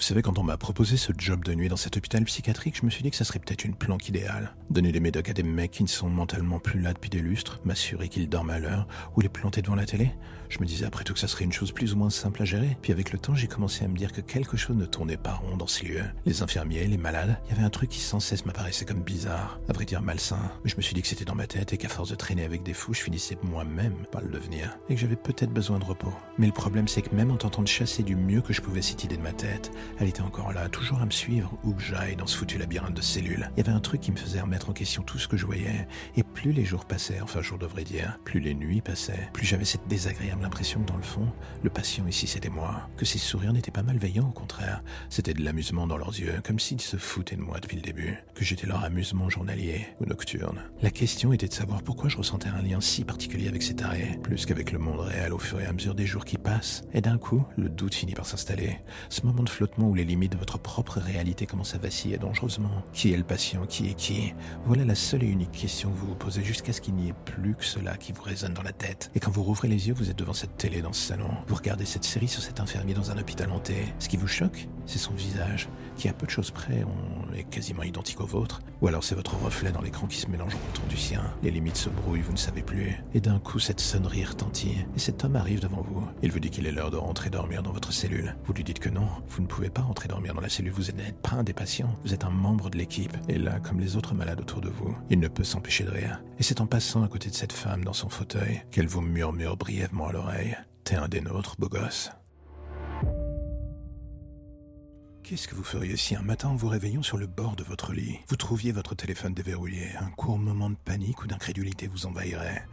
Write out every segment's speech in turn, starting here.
Vous savez, quand on m'a proposé ce job de nuit dans cet hôpital psychiatrique, je me suis dit que ça serait peut-être une planque idéale. Donner des médocs à des mecs qui ne sont mentalement plus là depuis des lustres, m'assurer qu'ils dorment à l'heure, ou les planter devant la télé. Je me disais après tout que ça serait une chose plus ou moins simple à gérer. Puis avec le temps, j'ai commencé à me dire que quelque chose ne tournait pas rond dans ces lieux. Les infirmiers, les malades, il y avait un truc qui sans cesse m'apparaissait comme bizarre, à vrai dire malsain. Mais je me suis dit que c'était dans ma tête et qu'à force de traîner avec des fous, je finissais moi-même par le devenir. Et que j'avais peut-être besoin de repos. Mais le problème, c'est que même en tentant de chasser du mieux que je pouvais cette idée de ma tête, elle était encore là, toujours à me suivre où que j'aille dans ce foutu labyrinthe de cellules. Il y avait un truc qui me faisait remettre en question tout ce que je voyais. Et plus les jours passaient, enfin jour devrait dire, plus les nuits passaient, plus j'avais cette désagréable impression que dans le fond, le patient ici c'était moi, que ses sourires n'étaient pas malveillants, au contraire, c'était de l'amusement dans leurs yeux, comme s'ils se foutaient de moi depuis le début, que j'étais leur amusement journalier ou nocturne. La question était de savoir pourquoi je ressentais un lien si particulier avec cet arrêt, plus qu'avec le monde réel au fur et à mesure des jours qui passent, et d'un coup, le doute finit par s'installer. Ce moment de flottement où les limites de votre propre réalité commence à vaciller dangereusement. Qui est le patient? Qui est qui? Voilà la seule et unique question que vous vous posez jusqu'à ce qu'il n'y ait plus que cela qui vous résonne dans la tête. Et quand vous rouvrez les yeux, vous êtes devant cette télé dans ce salon. Vous regardez cette série sur cet infirmier dans un hôpital hanté. Ce qui vous choque, c'est son visage, qui à peu de choses près est quasiment identique au vôtre. Ou alors c'est votre reflet dans l'écran qui se mélange au contour du sien. Les limites se brouillent, vous ne savez plus. Et d'un coup, cette sonnerie retentit. Et cet homme arrive devant vous. Il vous dit qu'il est l'heure de rentrer dormir dans votre cellule. Vous lui dites que non, vous ne pouvez pas rentrer dormir dans la cellule. Vous n'êtes pas un des patients. Vous êtes un membre de l'équipe. Et là, comme les autres malades autour de vous, il ne peut s'empêcher de rire. Et c'est en passant à côté de cette femme dans son fauteuil qu'elle vous murmure brièvement à l'oreille. T'es un des nôtres, beau gosse. Qu'est-ce que vous feriez si un matin en vous réveillant sur le bord de votre lit, vous trouviez votre téléphone déverrouillé, un court moment de panique ou d'incrédulité vous envahirait?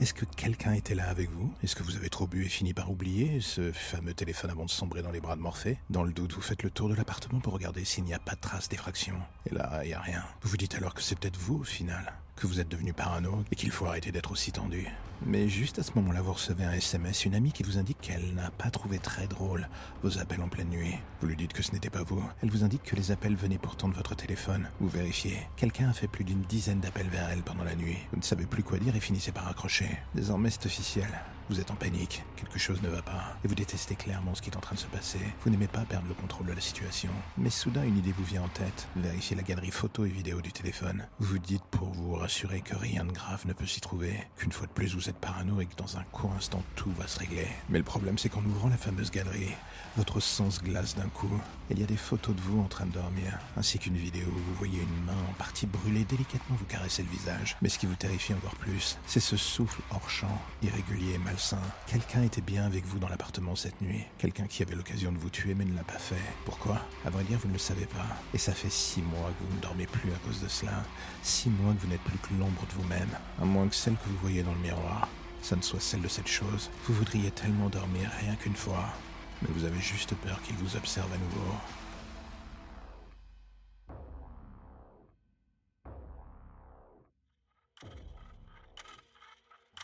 Est-ce que quelqu'un était là avec vous? Est-ce que vous avez trop bu et fini par oublier ce fameux téléphone avant de sombrer dans les bras de Morphée? Dans le doute, vous faites le tour de l'appartement pour regarder s'il n'y a pas de trace d'effraction. Et là, il n'y a rien. Vous vous dites alors que c'est peut-être vous au final que vous êtes devenu parano et qu'il faut arrêter d'être aussi tendu. Mais juste à ce moment-là, vous recevez un SMS, une amie qui vous indique qu'elle n'a pas trouvé très drôle vos appels en pleine nuit. Vous lui dites que ce n'était pas vous. Elle vous indique que les appels venaient pourtant de votre téléphone. Vous vérifiez. Quelqu'un a fait plus d'une dizaine d'appels vers elle pendant la nuit. Vous ne savez plus quoi dire et finissez par accrocher. Désormais, c'est officiel. Vous êtes en panique, quelque chose ne va pas, et vous détestez clairement ce qui est en train de se passer. Vous n'aimez pas perdre le contrôle de la situation. Mais soudain, une idée vous vient en tête. Vérifiez la galerie photo et vidéo du téléphone. Vous vous dites pour vous rassurer que rien de grave ne peut s'y trouver, qu'une fois de plus vous êtes parano et que dans un court instant tout va se régler. Mais le problème c'est qu'en ouvrant la fameuse galerie, votre sens glace d'un coup. Il y a des photos de vous en train de dormir, ainsi qu'une vidéo où vous voyez une main en partie brûlée délicatement vous caresser le visage. Mais ce qui vous terrifie encore plus, c'est ce souffle hors champ, irrégulier et Quelqu'un était bien avec vous dans l'appartement cette nuit. Quelqu'un qui avait l'occasion de vous tuer mais ne l'a pas fait. Pourquoi? À vrai dire, vous ne le savez pas. Et ça fait six mois que vous ne dormez plus à cause de cela. Six mois que vous n'êtes plus que l'ombre de vous-même, à moins que celle que vous voyez dans le miroir. Ça ne soit celle de cette chose. Vous voudriez tellement dormir rien qu'une fois mais vous avez juste peur qu'il vous observe à nouveau.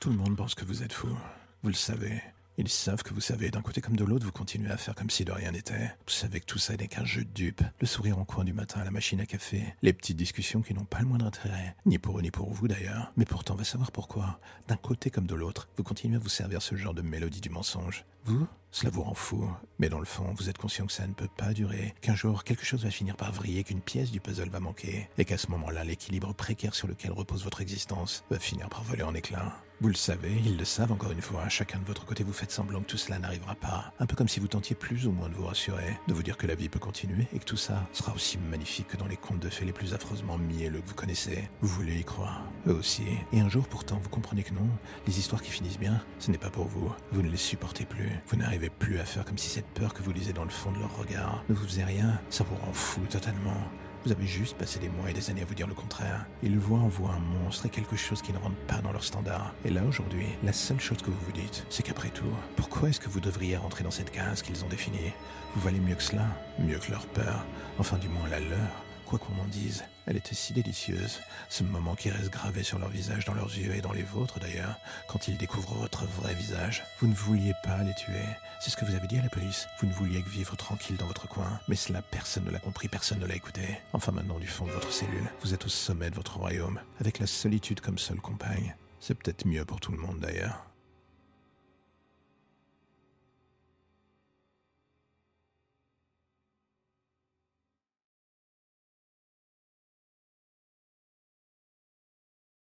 Tout le monde pense que vous êtes fou. Vous le savez. Ils savent que vous savez, d'un côté comme de l'autre, vous continuez à faire comme si de rien n'était. Vous savez que tout ça n'est qu'un jeu de dupes. Le sourire en coin du matin à la machine à café. Les petites discussions qui n'ont pas le moindre intérêt. Ni pour eux ni pour vous d'ailleurs. Mais pourtant, on va savoir pourquoi. D'un côté comme de l'autre, vous continuez à vous servir ce genre de mélodie du mensonge. Vous cela vous rend fou. Mais dans le fond, vous êtes conscient que ça ne peut pas durer, qu'un jour quelque chose va finir par vriller, qu'une pièce du puzzle va manquer, et qu'à ce moment-là, l'équilibre précaire sur lequel repose votre existence va finir par voler en éclats. Vous le savez, ils le savent encore une fois, chacun de votre côté vous faites semblant que tout cela n'arrivera pas, un peu comme si vous tentiez plus ou moins de vous rassurer, de vous dire que la vie peut continuer et que tout ça sera aussi magnifique que dans les contes de fées les plus affreusement mielleux que vous connaissez. Vous voulez y croire, eux aussi, et un jour pourtant vous comprenez que non, les histoires qui finissent bien, ce n'est pas pour vous, vous ne les supportez plus, vous n'arrivez plus à faire comme si cette peur que vous lisez dans le fond de leur regard ne vous faisait rien, ça vous rend fou totalement. Vous avez juste passé des mois et des années à vous dire le contraire. Ils voient en vous un monstre et quelque chose qui ne rentre pas dans leurs standards. Et là, aujourd'hui, la seule chose que vous vous dites, c'est qu'après tout, pourquoi est-ce que vous devriez rentrer dans cette case qu'ils ont définie? Vous valez mieux que cela, mieux que leur peur, enfin du moins la leur. Quoi qu'on en dise, elle était si délicieuse, ce moment qui reste gravé sur leur visage, dans leurs yeux et dans les vôtres d'ailleurs, quand ils découvrent votre vrai visage. Vous ne vouliez pas les tuer, c'est ce que vous avez dit à la police. Vous ne vouliez que vivre tranquille dans votre coin, mais cela personne ne l'a compris, personne ne l'a écouté. Enfin maintenant du fond de votre cellule, vous êtes au sommet de votre royaume, avec la solitude comme seule compagne. C'est peut-être mieux pour tout le monde d'ailleurs.